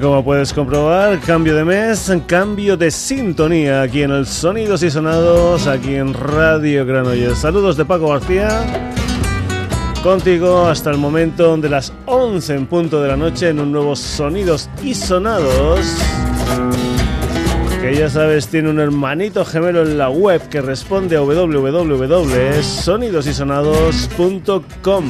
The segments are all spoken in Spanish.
Como puedes comprobar, cambio de mes, cambio de sintonía aquí en el Sonidos y Sonados, aquí en Radio Granollers. Saludos de Paco García. Contigo hasta el momento de las 11 en punto de la noche en un nuevo Sonidos y Sonados. Que ya sabes, tiene un hermanito gemelo en la web que responde a www.sonidosysonados.com.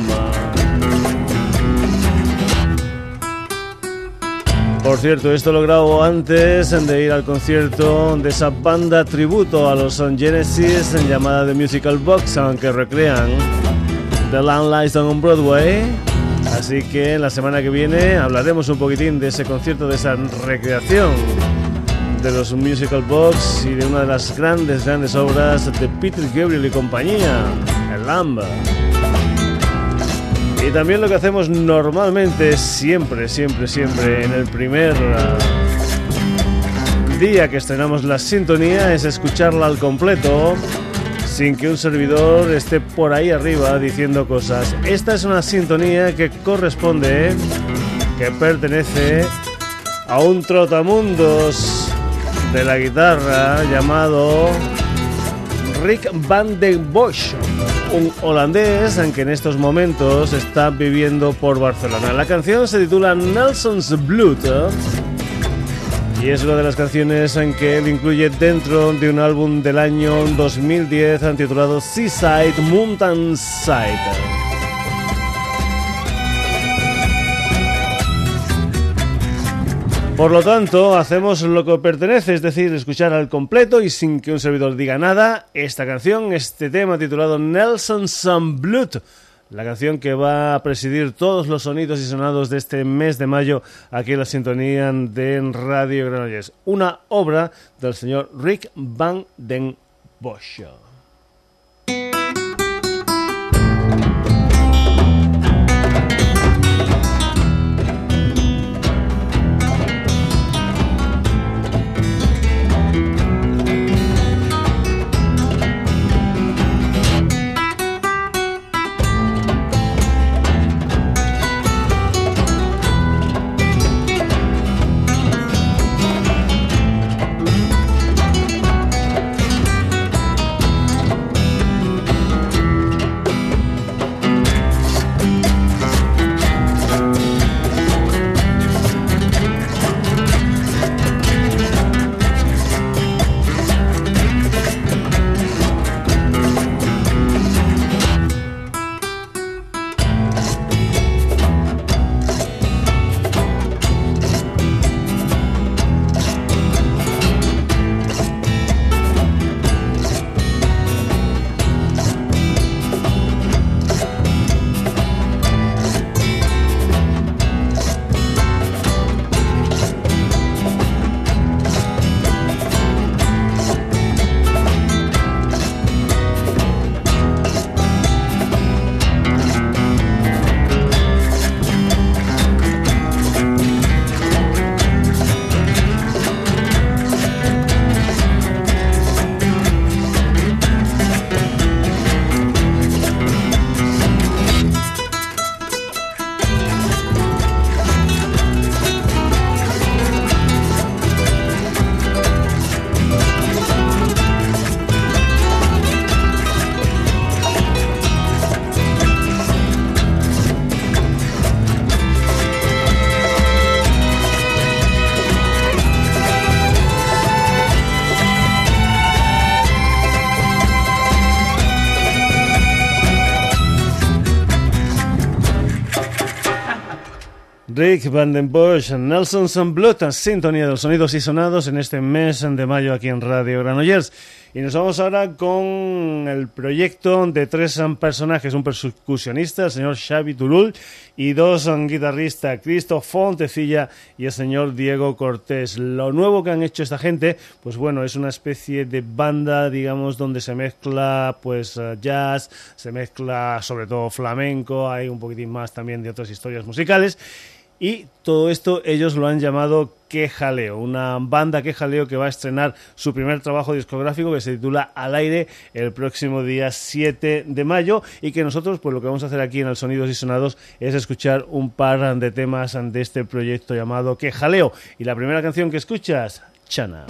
Por cierto, esto lo grabo antes de ir al concierto de esa banda tributo a los Genesis llamada The Musical Box, aunque recrean The Landlines on Broadway. Así que la semana que viene hablaremos un poquitín de ese concierto, de esa recreación de los Musical Box y de una de las grandes, grandes obras de Peter Gabriel y compañía, el Lamba. Y también lo que hacemos normalmente, siempre, siempre, siempre, en el primer ah, día que estrenamos la sintonía, es escucharla al completo sin que un servidor esté por ahí arriba diciendo cosas. Esta es una sintonía que corresponde, que pertenece a un trotamundos de la guitarra llamado Rick van den Bosch un holandés en que en estos momentos está viviendo por Barcelona. La canción se titula Nelson's Blood ¿eh? y es una de las canciones en que él incluye dentro de un álbum del año 2010 titulado Seaside Mountain Side. Por lo tanto, hacemos lo que pertenece, es decir, escuchar al completo y sin que un servidor diga nada, esta canción, este tema titulado Nelson's Blood, la canción que va a presidir todos los sonidos y sonados de este mes de mayo aquí en la sintonía de Radio Granollers. Una obra del señor Rick Van den Bosch. Rick Van den Bosch, Nelson Blood, sintonía de los sonidos y sonados en este mes de mayo aquí en Radio Granollers. Y nos vamos ahora con el proyecto de tres personajes, un percusionista, el señor Xavi Tulul, y dos guitarristas, Cristo Fontecilla y el señor Diego Cortés. Lo nuevo que han hecho esta gente, pues bueno, es una especie de banda, digamos, donde se mezcla pues jazz, se mezcla sobre todo flamenco, hay un poquitín más también de otras historias musicales y todo esto ellos lo han llamado Que Jaleo, una banda Que Jaleo que va a estrenar su primer trabajo discográfico que se titula Al aire el próximo día 7 de mayo y que nosotros pues lo que vamos a hacer aquí en el Sonidos y Sonados es escuchar un par de temas de este proyecto llamado Que Jaleo y la primera canción que escuchas, Chana.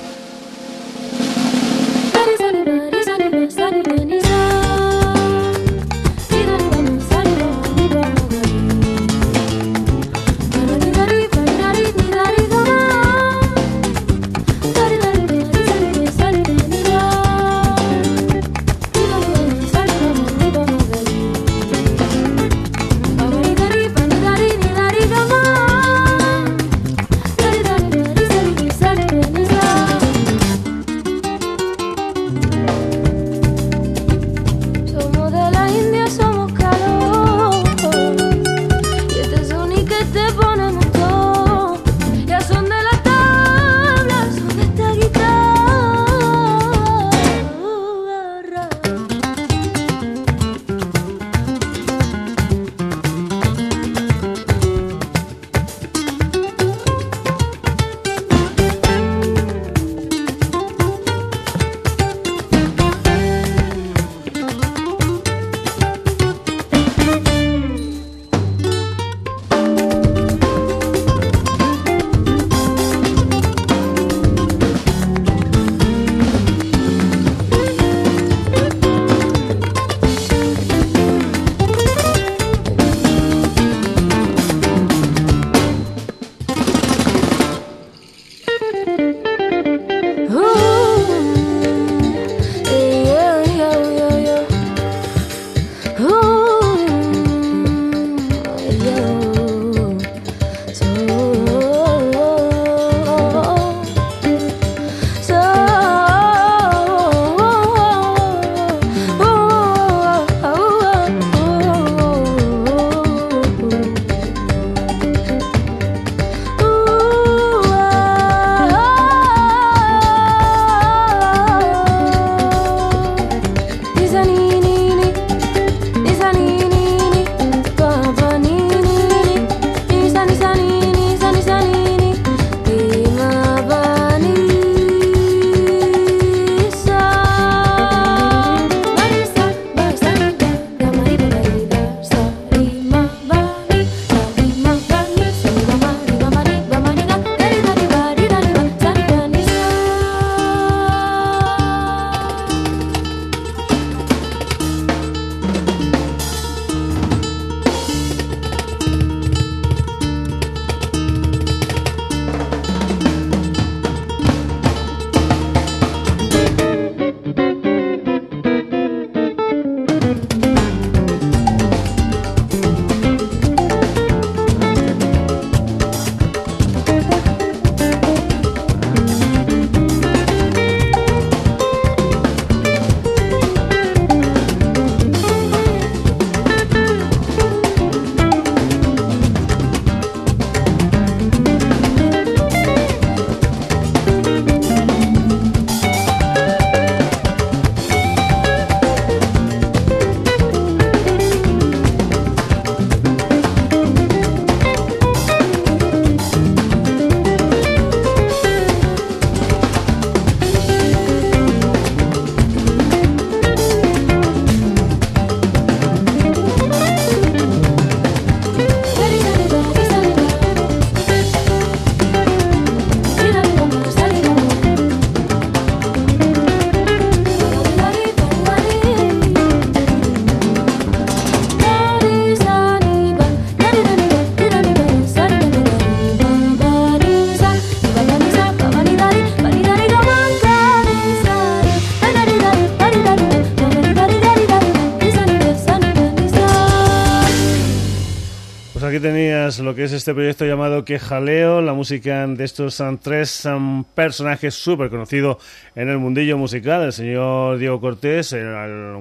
Que es este proyecto llamado Que Jaleo, la música de estos son tres personajes súper conocidos en el mundillo musical. El señor Diego Cortés,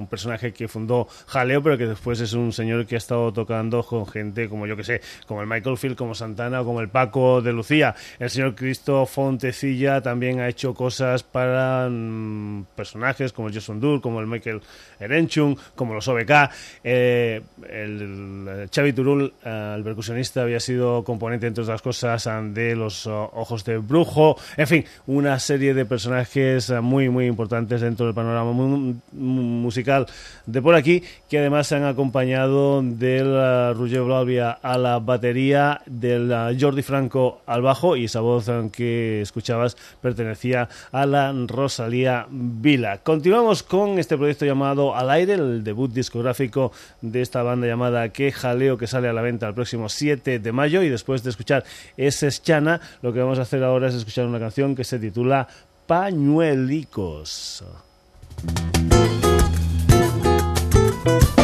un personaje que fundó Jaleo, pero que después es un señor que ha estado tocando con gente como yo que sé, como el Michael Field, como Santana o como el Paco de Lucía. El señor Cristo Fontecilla también ha hecho cosas para mm, personajes como el Jason Dur, como el Michael Erenchung, como los OBK. Eh, el, Xavi Turul. Eh, el percusionista había sido componente, entre otras cosas, de Los Ojos de Brujo. En fin, una serie de personajes muy, muy importantes dentro del panorama musical de por aquí, que además se han acompañado del Roger Blavia a la batería, del Jordi Franco al bajo, y esa voz que escuchabas pertenecía a la Rosalía Vila. Continuamos con este proyecto llamado Al Aire, el debut discográfico de esta banda llamada Que Jaleo, que sale a la venta el próximo 7 de mayo. Y después de escuchar ese Chana, lo que vamos a hacer ahora es escuchar una canción que se titula Pañuelicos. Thank you.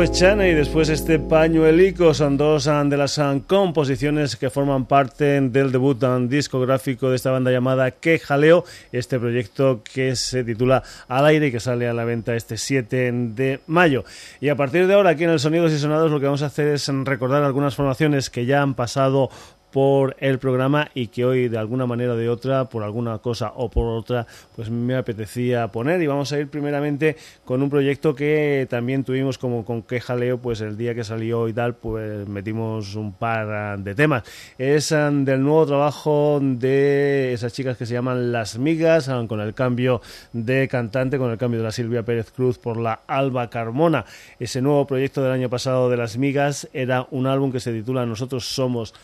Fue Chana y después este pañuelico son dos ah, de las ah, composiciones que forman parte del debut ah, discográfico de esta banda llamada Que Jaleo, este proyecto que se titula Al aire y que sale a la venta este 7 de mayo. Y a partir de ahora aquí en el Sonidos y Sonados lo que vamos a hacer es recordar algunas formaciones que ya han pasado por el programa y que hoy de alguna manera o de otra, por alguna cosa o por otra, pues me apetecía poner. Y vamos a ir primeramente con un proyecto que también tuvimos como con que jaleo, pues el día que salió y tal, pues metimos un par de temas. Es um, del nuevo trabajo de esas chicas que se llaman Las Migas, um, con el cambio de cantante, con el cambio de la Silvia Pérez Cruz por la Alba Carmona. Ese nuevo proyecto del año pasado de Las Migas era un álbum que se titula Nosotros somos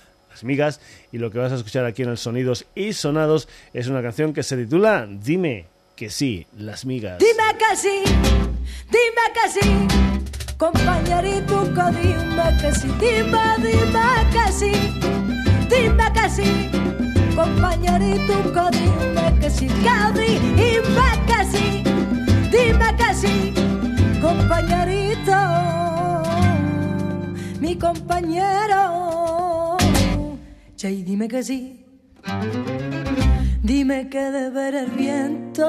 migas y lo que vas a escuchar aquí en el Sonidos y Sonados es una canción que se titula Dime que sí, las migas. Dime que sí, dime que sí, compañerito, dime que sí, dime, dime que sí, dime que sí, compañerito, dime que sí, dime que sí, dime que sí, compañerito, mi compañero. Che, dime que sí, dime que de ver el viento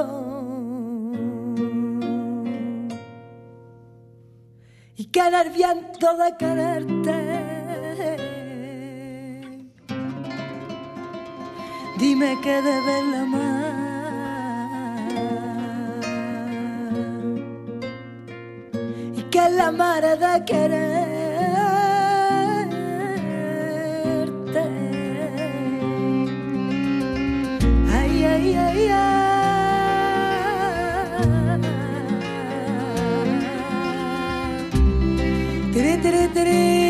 y que el viento de quererte. Dime que de ver la mar y que la mar de querer. Tiri tiri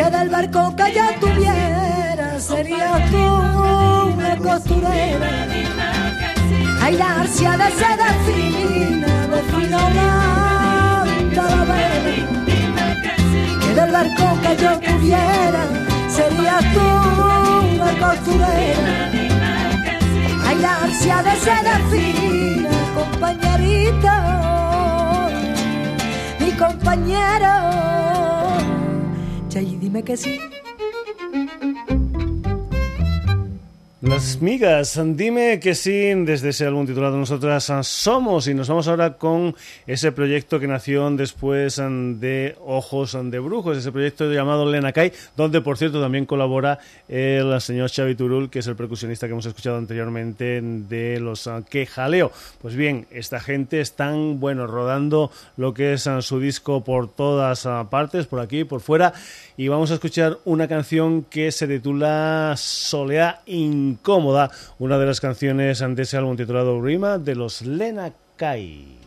que. Que del barco que ya tuviera sería tú una costurera. Hay la ansia de seda fina, de fino vela del barco que yo tuviera, serías tú una costurera. Hay la ansia de ser fina, mi compañero. Y dime que sí. Las migas, dime que sí, desde ese álbum titulado Nosotras Somos. Y nos vamos ahora con ese proyecto que nació después de Ojos de Brujos, ese proyecto llamado Lena Kai, donde por cierto también colabora el señor Xavi Turul, que es el percusionista que hemos escuchado anteriormente de los Que Jaleo. Pues bien, esta gente están, bueno, rodando lo que es su disco por todas partes, por aquí, por fuera, y vamos a escuchar una canción que se titula Soleá Incómoda, una de las canciones ante ese álbum titulado Rima de los Lena Kai.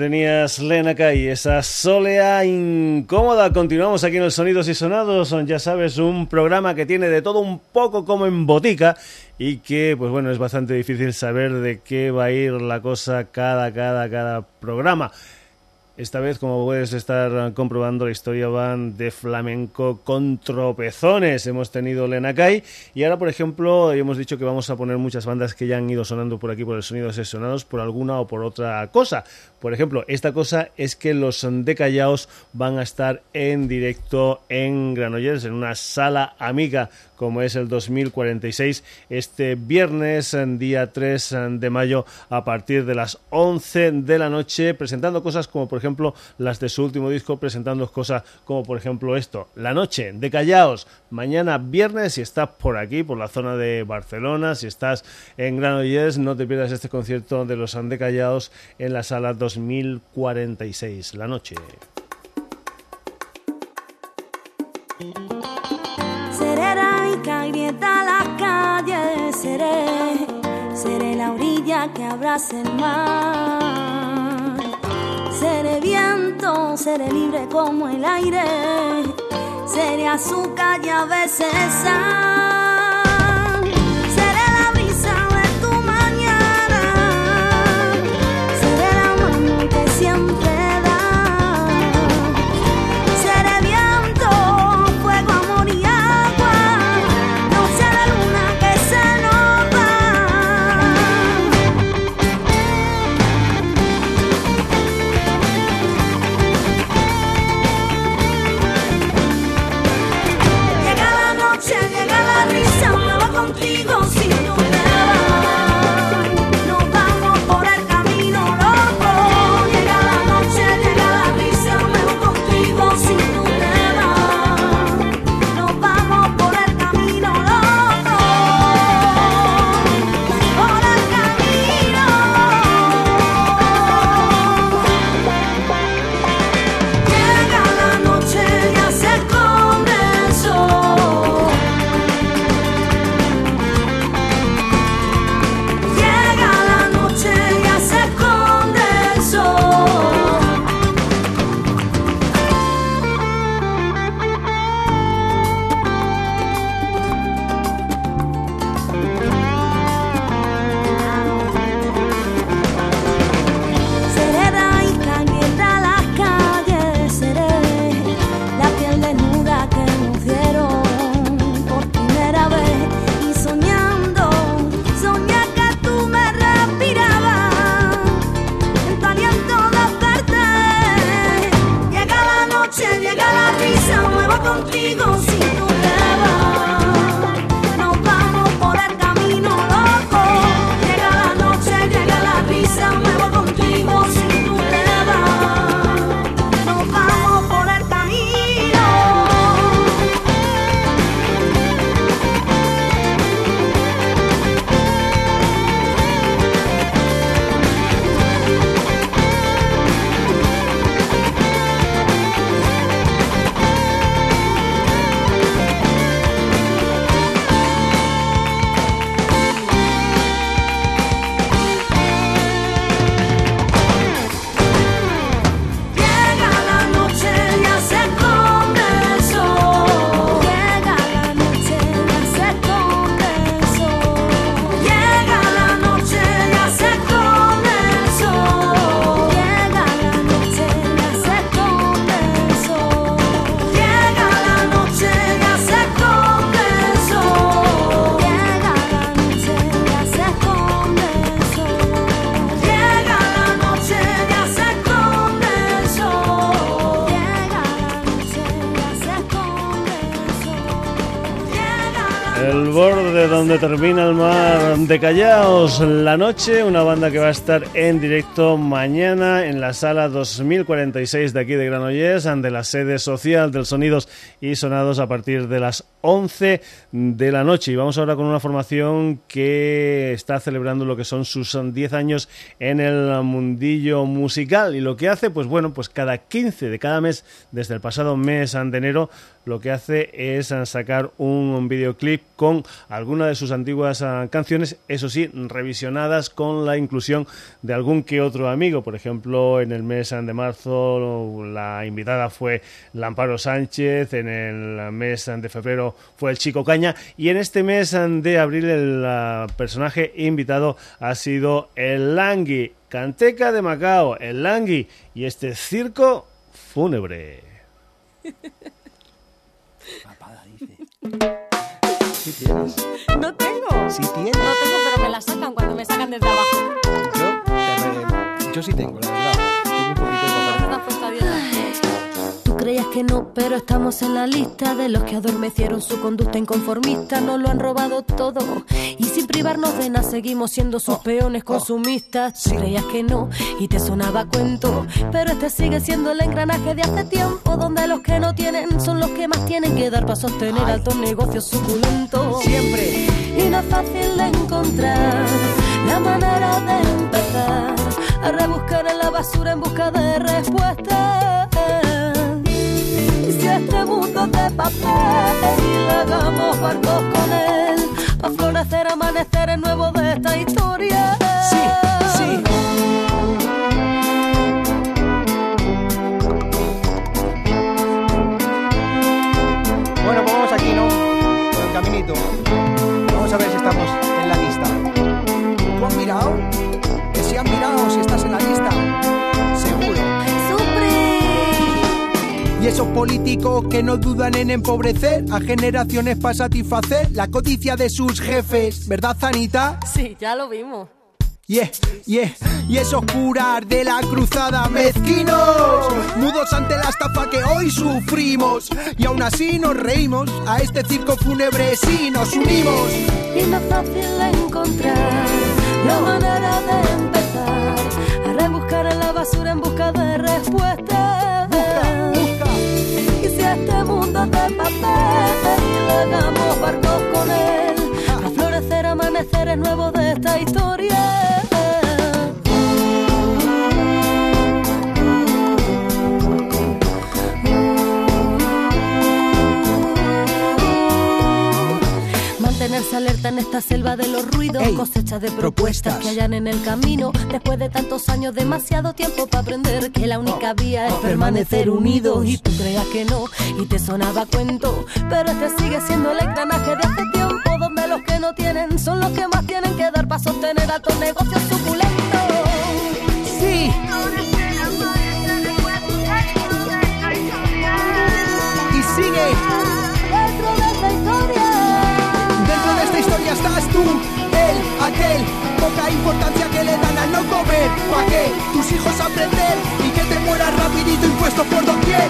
Tenías Lena y esa solea incómoda. Continuamos aquí en el Sonidos y Sonados. Ya sabes, un programa que tiene de todo un poco como en botica y que, pues bueno, es bastante difícil saber de qué va a ir la cosa cada, cada, cada programa. Esta vez, como puedes estar comprobando, la historia van de flamenco con tropezones. Hemos tenido Kai y ahora, por ejemplo, hemos dicho que vamos a poner muchas bandas que ya han ido sonando por aquí por el sonido sesionados por alguna o por otra cosa. Por ejemplo, esta cosa es que los de Callaos van a estar en directo en Granollers, en una sala amiga como es el 2046, este viernes, día 3 de mayo, a partir de las 11 de la noche, presentando cosas como, por ejemplo, las de su último disco, presentando cosas como, por ejemplo, esto, La Noche de Callaos, mañana viernes, si estás por aquí, por la zona de Barcelona, si estás en Granollers, no te pierdas este concierto de los Callaos en la sala 2046, La Noche. Grieta las calles, seré, seré la orilla que abrace el mar. Seré viento, seré libre como el aire, seré azúcar y a veces sal. Termina el mar de Callaos la noche, una banda que va a estar en directo mañana en la sala 2046 de aquí de Granollers, ante la sede social del Sonidos y Sonados a partir de las 11 de la noche. Y vamos ahora con una formación que está celebrando lo que son sus 10 años en el mundillo musical. Y lo que hace, pues bueno, pues cada 15 de cada mes, desde el pasado mes de enero, lo que hace es sacar un videoclip con alguna de sus antiguas ah, canciones, eso sí, revisionadas con la inclusión de algún que otro amigo. Por ejemplo, en el mes de marzo la invitada fue Lamparo Sánchez, en el mes de febrero fue el Chico Caña y en este mes de abril el personaje invitado ha sido el Langui, Canteca de Macao, el Langui y este circo fúnebre. ¿Sí tienes? No tengo. ¿Sí tienes? No tengo, pero me la sacan cuando me sacan desde abajo. Yo, yo sí tengo, la verdad. Creías que no, pero estamos en la lista de los que adormecieron su conducta inconformista. Nos lo han robado todo y sin privarnos de nada seguimos siendo sus peones consumistas. Tú creías que no y te sonaba cuento, pero este sigue siendo el engranaje de hace tiempo donde los que no tienen son los que más tienen que dar para sostener altos negocios suculentos. Siempre. Y no es fácil de encontrar la manera de empezar a rebuscar en la basura en busca de respuestas. Y si este mundo es de papel y le hagamos barcos con él, para florecer, amanecer en nuevo de esta historia. Esos políticos que no dudan en empobrecer a generaciones para satisfacer la codicia de sus jefes. ¿Verdad, Zanita? Sí, ya lo vimos. Yeah, yeah, y esos curas de la cruzada mezquinos, mudos ante la estafa que hoy sufrimos, y aún así nos reímos, a este circo fúnebre sí nos unimos. Y no es fácil encontrar la manera de empezar a rebuscar en la basura en busca de respuestas. Barcos con él, a florecer, amaneceres nuevos de esta historia. En esta selva de los ruidos, Ey, cosecha de propuestas propuestas. que hayan en el camino. Después de tantos años, demasiado tiempo para aprender que la única vía es permanecer unidos. Y tú creas que no, y te sonaba cuento, pero este sigue siendo el engranaje de hace tiempo, donde los que no tienen son los que más tienen que dar para sostener altos negocios suculentos. Sí, y sigue, tú, él, aquel, poca importancia que le dan al no comer, pa' que tus hijos aprender y que te mueras rapidito impuesto por doquier.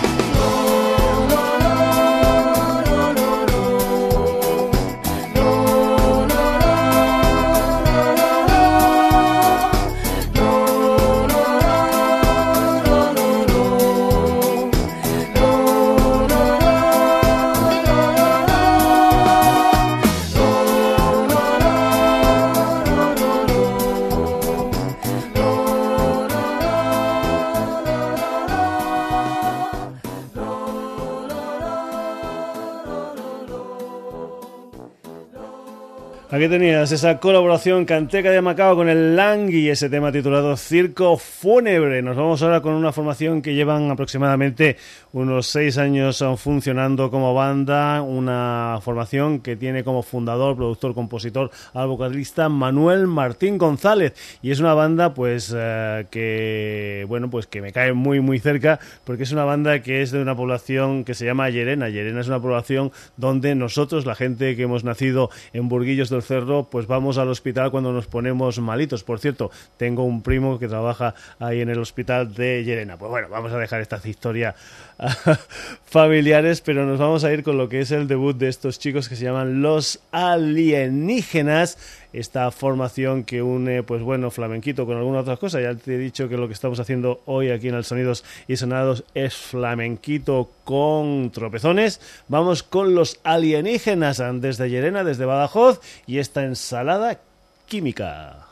Tenías esa colaboración Canteca de Macao con el Langui, ese tema titulado Circo Fúnebre. Nos vamos ahora con una formación que llevan aproximadamente unos seis años funcionando como banda, una formación que tiene como fundador, productor, compositor, al vocalista Manuel Martín González y es una banda pues eh, que bueno pues que me cae muy muy cerca porque es una banda que es de una población que se llama Llerena. Llerena es una población donde nosotros, la gente que hemos nacido en Burguillos del Cerro, pues vamos al hospital cuando nos ponemos malitos. Por cierto, tengo un primo que trabaja ahí en el hospital de Llerena. Pues bueno, vamos a dejar esta historia familiares, pero nos vamos a ir con lo que es el debut de estos chicos que se llaman Los Alienígenas. Esta formación que une, pues bueno, flamenquito con algunas otras cosas. Ya te he dicho que lo que estamos haciendo hoy aquí en el Sonidos y Sonados es flamenquito con tropezones. Vamos con los alienígenas desde Llerena, desde Badajoz y esta ensalada química.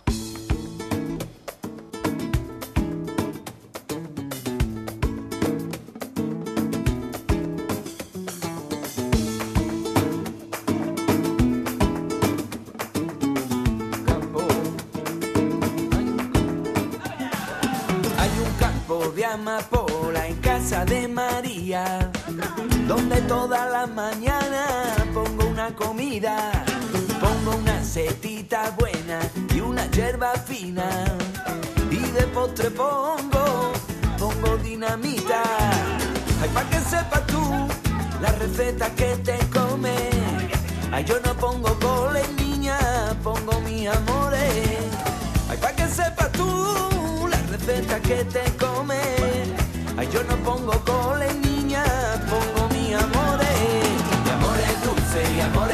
Donde toda la mañana pongo una comida, pongo una setita buena y una hierba fina, y de postre pongo, pongo dinamita, ay pa' que sepas tú la receta que te come, ay yo no pongo cole niña, pongo mi amores, ay pa' que sepas tú que te come. Ay, yo no pongo cole, niña,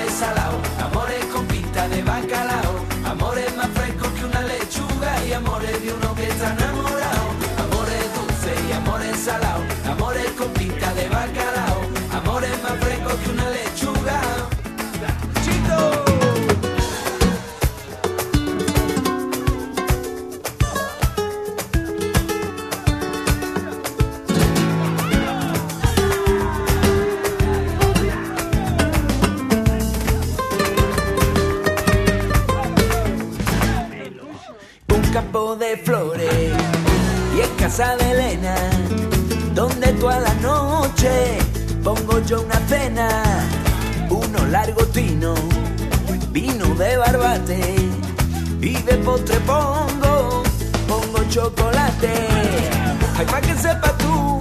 dulce y amores con pinta de bacalao, amores más frescos que una lechuga y amores casa de Elena, donde toda la noche pongo yo una cena, uno largo tino, vino de barbate y de postre pongo, pongo chocolate. Ay, pa' que sepa tú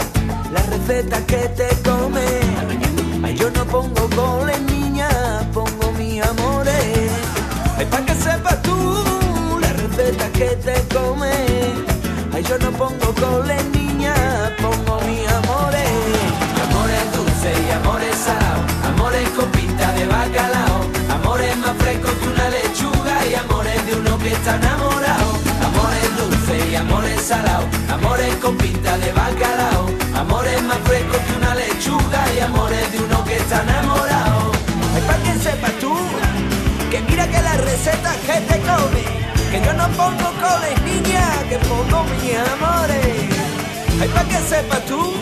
la receta que te come. Ay, yo no pongo cole, niña, pongo mi amores. Ay, pa' que sepa tú que te come. Yo no pongo cole, niña, pongo mi amores. Amores dulces y amores salados, amores con pinta de bacalao, amores más frescos que una lechuga y amores de uno que está enamorado. Amores dulces y amores salados, amores con pinta de bacalao, amores más frescos que una lechuga y amores de uno que está enamorado. Ay, para que sepas tú, que mira que las recetas que te come que yo no pongo coles, que pongo mi amores. Ay, para que sepas tú,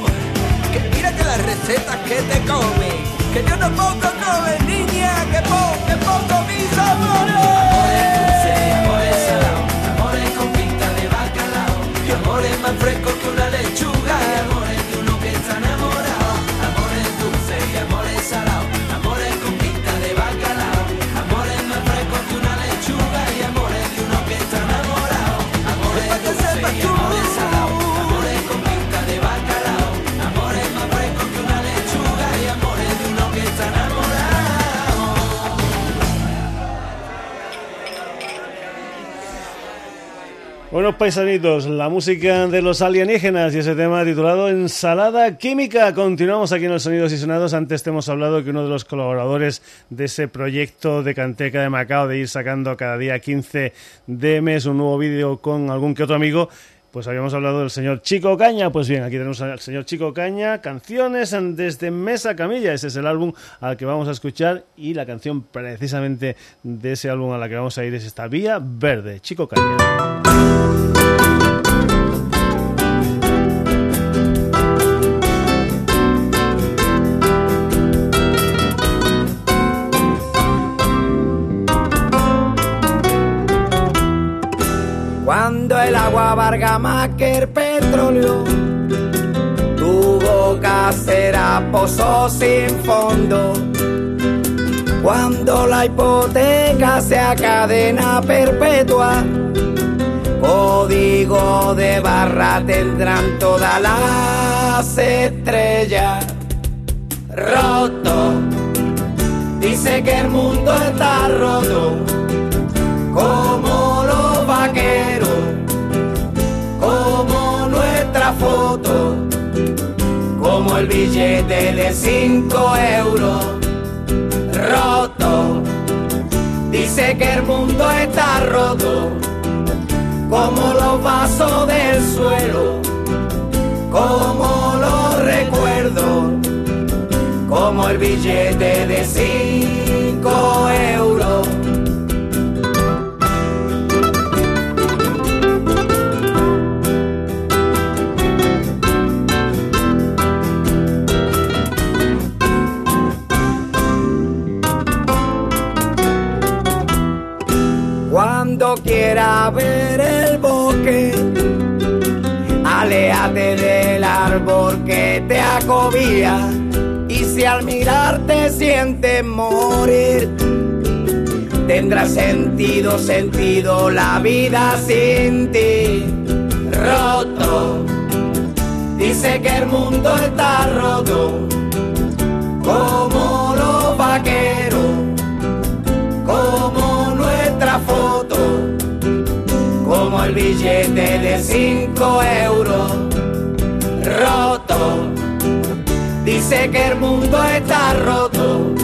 que mírate las recetas que te come. Que yo no pongo coles, niña, que pongo, que pongo mis amores. Amores dulces, amores salados, amores con pinta de bacalao. Y amores más frescos que una lechuga. Buenos paisanitos, la música de los alienígenas y ese tema titulado Ensalada Química. Continuamos aquí en los Sonidos y Sonados. Antes te hemos hablado que uno de los colaboradores de ese proyecto de Canteca de Macao de ir sacando cada día 15 de mes un nuevo vídeo con algún que otro amigo pues habíamos hablado del señor Chico Caña. Pues bien, aquí tenemos al señor Chico Caña, canciones desde Mesa Camilla. Ese es el álbum al que vamos a escuchar y la canción precisamente de ese álbum a la que vamos a ir es esta Vía Verde, Chico Caña. Cuando el agua varga más que el petróleo, tu boca será pozo sin fondo. Cuando la hipoteca sea cadena perpetua, código de barra tendrán todas las estrellas. Roto, dice que el mundo está roto, como como el billete de 5 euros roto. Dice que el mundo está roto, como los vasos del suelo, como los recuerdos, como el billete de 5 euros. Quiera ver el bosque, Aléate del árbol que te acobía y si al mirarte sientes morir, tendrá sentido, sentido la vida sin ti. Roto, dice que el mundo está roto, como los vaqueros, como el billete de cinco euros. Roto Dice que el mundo está roto,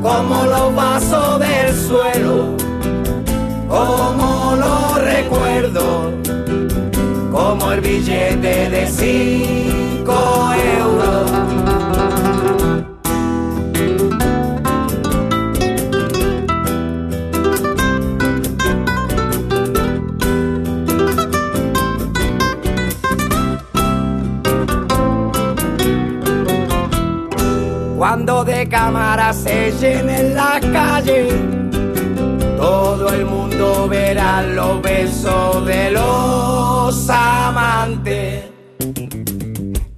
como los vasos del suelo, como los recuerdos, como el billete de cinco euros. De cámaras se llenen la calle, todo el mundo verá los besos de los amantes.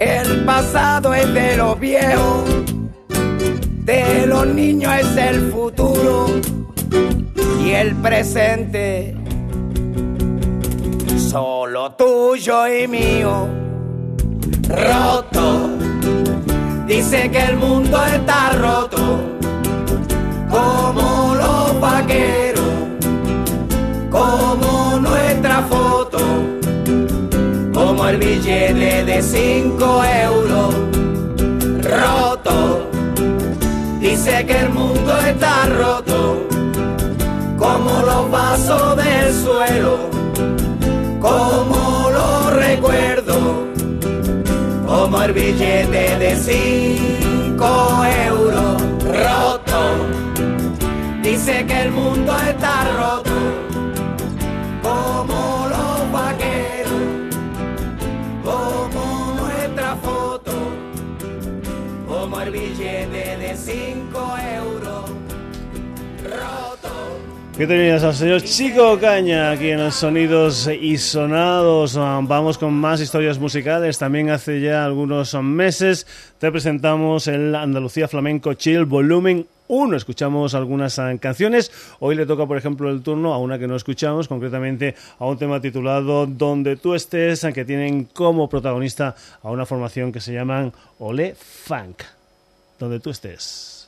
El pasado es de los viejos, de los niños es el futuro y el presente solo tuyo y mío. Roto Dice que el mundo está roto, como los vaqueros, como nuestra foto, como el billete de cinco euros, roto. Dice que el mundo está roto, como los vasos del suelo, como como el billete de cinco euros roto. Dice que el mundo está roto, ¿Qué tenías al señor Chico Caña aquí en los Sonidos y Sonados? Vamos con más historias musicales. También hace ya algunos meses te presentamos el Andalucía Flamenco Chill Volumen 1. Escuchamos algunas ah, canciones. Hoy le toca, por ejemplo, el turno a una que no escuchamos, concretamente a un tema titulado Donde tú estés, que tienen como protagonista a una formación que se llaman Ole Funk. Donde tú estés.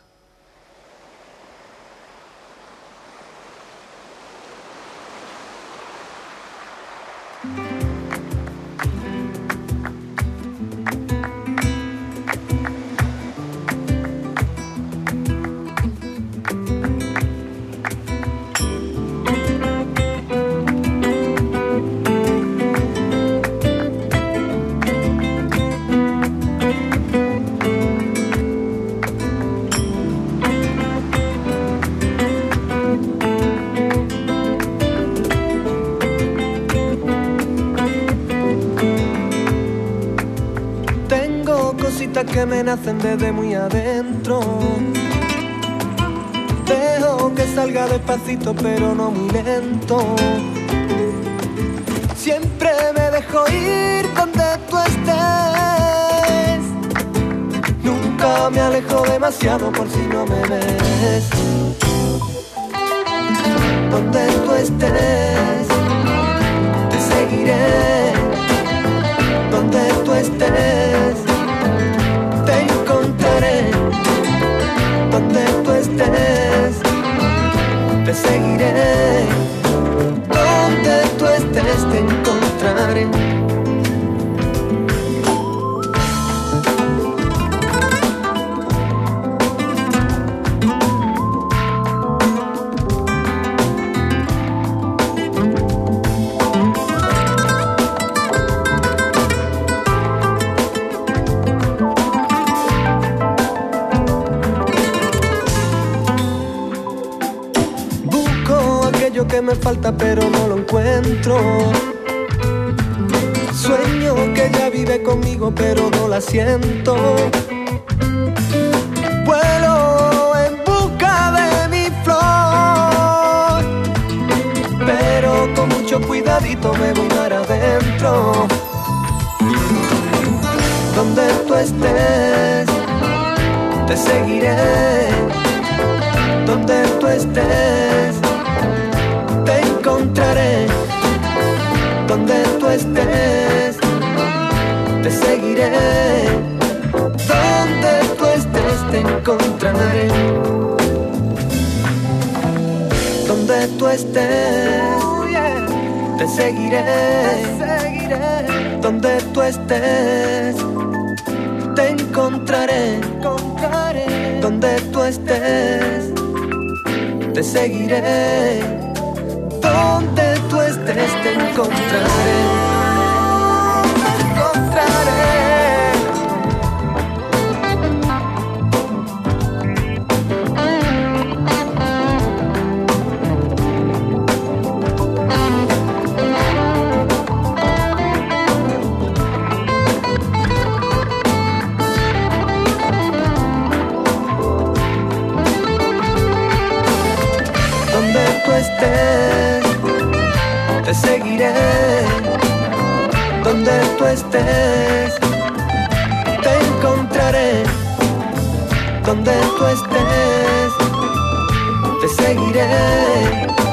Que me nacen desde muy adentro. Dejo que salga despacito, pero no muy lento. Siempre me dejo ir donde tú estés. Nunca me alejo demasiado por si no me ves. Donde tú estés, te seguiré. Donde tú estés donde tú estés, te seguiré. Donde tú estés, te encontraré. Falta pero no lo encuentro. Sueño que ella vive conmigo pero no la siento. Vuelo en busca de mi flor, pero con mucho cuidadito me voy para adentro. donde tú estés, te seguiré, donde tú estés, donde tú estés, te encontraré, donde tú estés, te seguiré, donde tú estés te encontraré, encontraré. Donde tú estés, te seguiré, donde tú estés te encontraré. Estés, te encontraré donde tú estés, te seguiré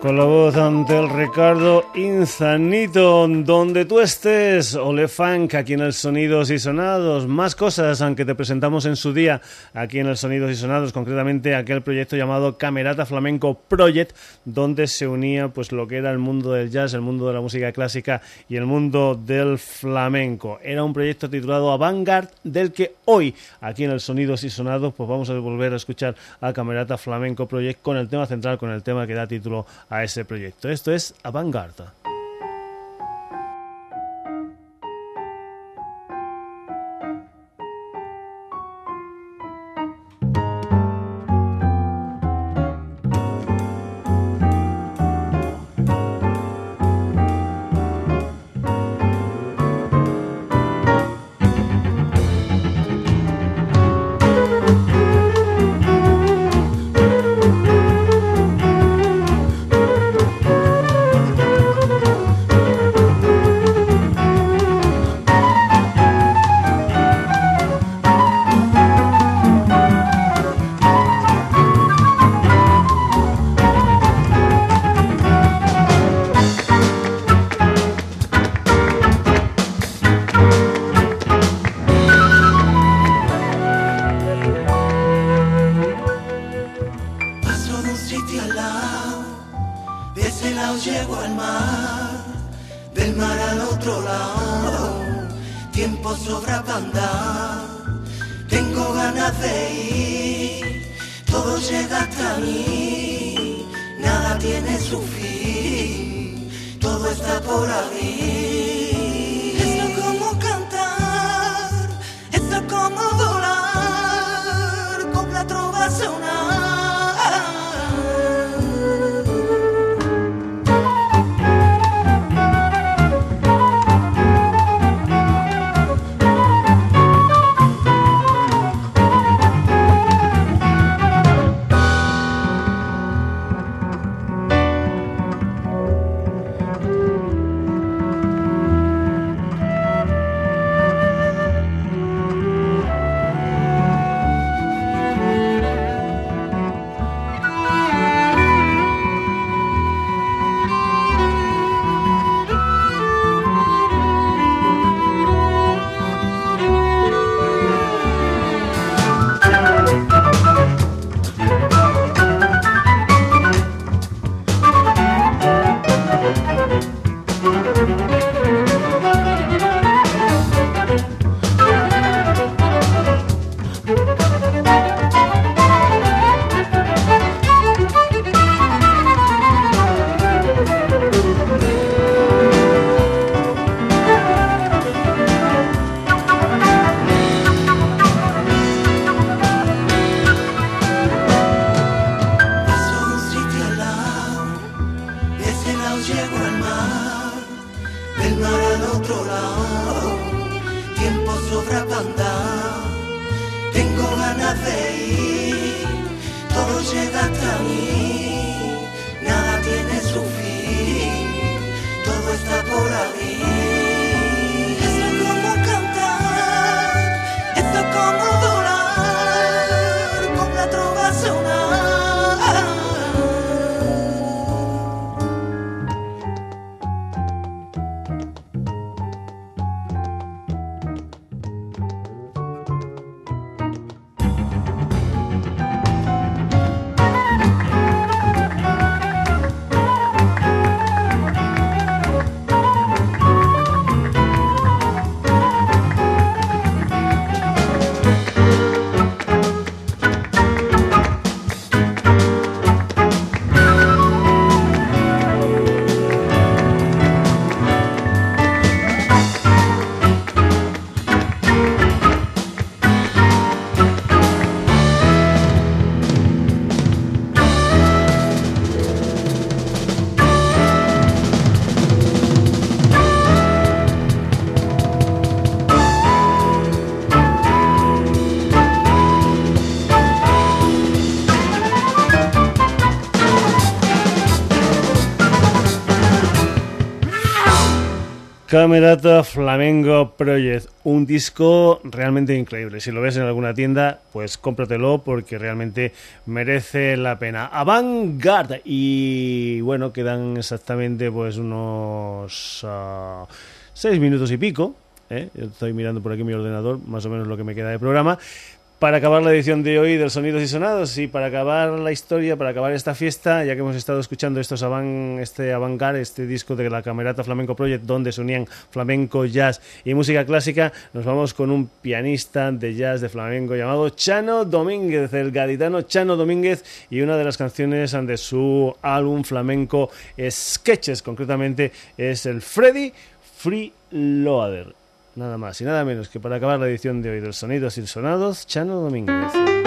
Con la voz ante el Ricardo Insanito, donde tú estés, Ole Funk, aquí en el Sonidos y Sonados. Más cosas, aunque te presentamos en su día aquí en el Sonidos y Sonados, concretamente aquel proyecto llamado Camerata Flamenco Project, donde se unía pues lo que era el mundo del jazz, el mundo de la música clásica y el mundo del flamenco. Era un proyecto titulado Avantgarde, del que hoy, aquí en el Sonidos y Sonados, pues vamos a volver a escuchar a Camerata Flamenco Project con el tema central, con el tema que da título a ese proyecto. Esto es Avantgarde. سناء Camerata Flamengo Project, un disco realmente increíble. Si lo ves en alguna tienda, pues cómpratelo porque realmente merece la pena. Avant-Garde y bueno, quedan exactamente pues unos uh, seis minutos y pico. ¿eh? estoy mirando por aquí mi ordenador, más o menos lo que me queda de programa para acabar la edición de hoy del Sonidos y Sonados y para acabar la historia, para acabar esta fiesta, ya que hemos estado escuchando estos avant, este Avangar, este disco de la Camerata Flamenco Project, donde se unían flamenco, jazz y música clásica, nos vamos con un pianista de jazz de flamenco llamado Chano Domínguez, el gaditano Chano Domínguez, y una de las canciones de su álbum flamenco Sketches, concretamente es el Freddy Free Loader nada más y nada menos que para acabar la edición de hoy del Sonidos y Sonados, Chano Domínguez.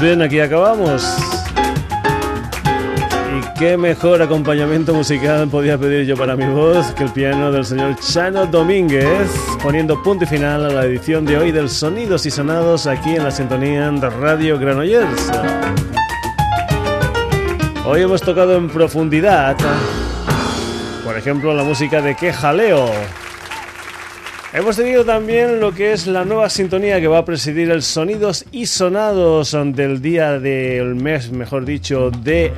Bien, aquí acabamos. Y qué mejor acompañamiento musical podía pedir yo para mi voz que el piano del señor Chano Domínguez, poniendo punto y final a la edición de hoy del Sonidos y Sonados aquí en la sintonía de Radio Granollers. Hoy hemos tocado en profundidad, por ejemplo, la música de Que Jaleo Hemos tenido también lo que es la nueva sintonía que va a presidir el Sonidos y Sonados del día del mes, mejor dicho, de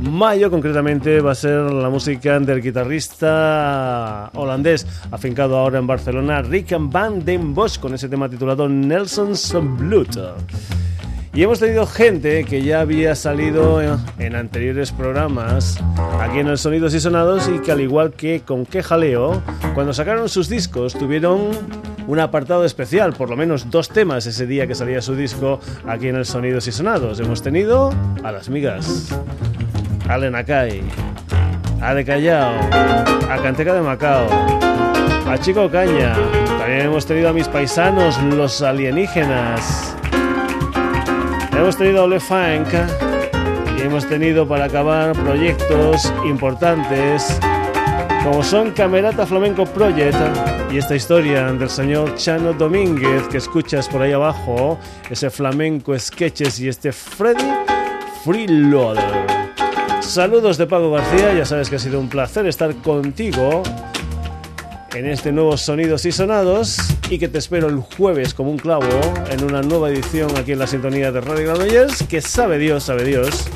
mayo. Concretamente va a ser la música del guitarrista holandés afincado ahora en Barcelona, Rick Van den Bosch, con ese tema titulado Nelson's Blood. Y hemos tenido gente que ya había salido en anteriores programas aquí en el Sonidos y Sonados y que al igual que con Quejaleo, cuando sacaron sus discos tuvieron un apartado especial, por lo menos dos temas ese día que salía su disco aquí en el Sonidos y Sonados. Hemos tenido a las migas, a Lenacay, a De Callao, a Canteca de Macao, a Chico Caña, también hemos tenido a mis paisanos, los alienígenas. Hemos tenido a Funk y hemos tenido para acabar proyectos importantes como son Camerata Flamenco Project y esta historia del señor Chano Domínguez que escuchas por ahí abajo, ese flamenco sketches y este Freddy Freeloader. Saludos de Pago García, ya sabes que ha sido un placer estar contigo en este nuevo Sonidos y Sonados y que te espero el jueves como un clavo en una nueva edición aquí en la sintonía de Radio Granollers que sabe Dios, sabe Dios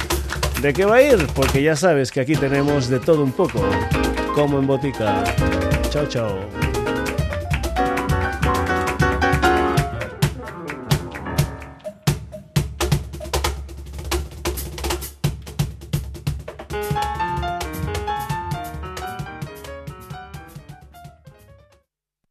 de qué va a ir, porque ya sabes que aquí tenemos de todo un poco, como en botica. Chao, chao.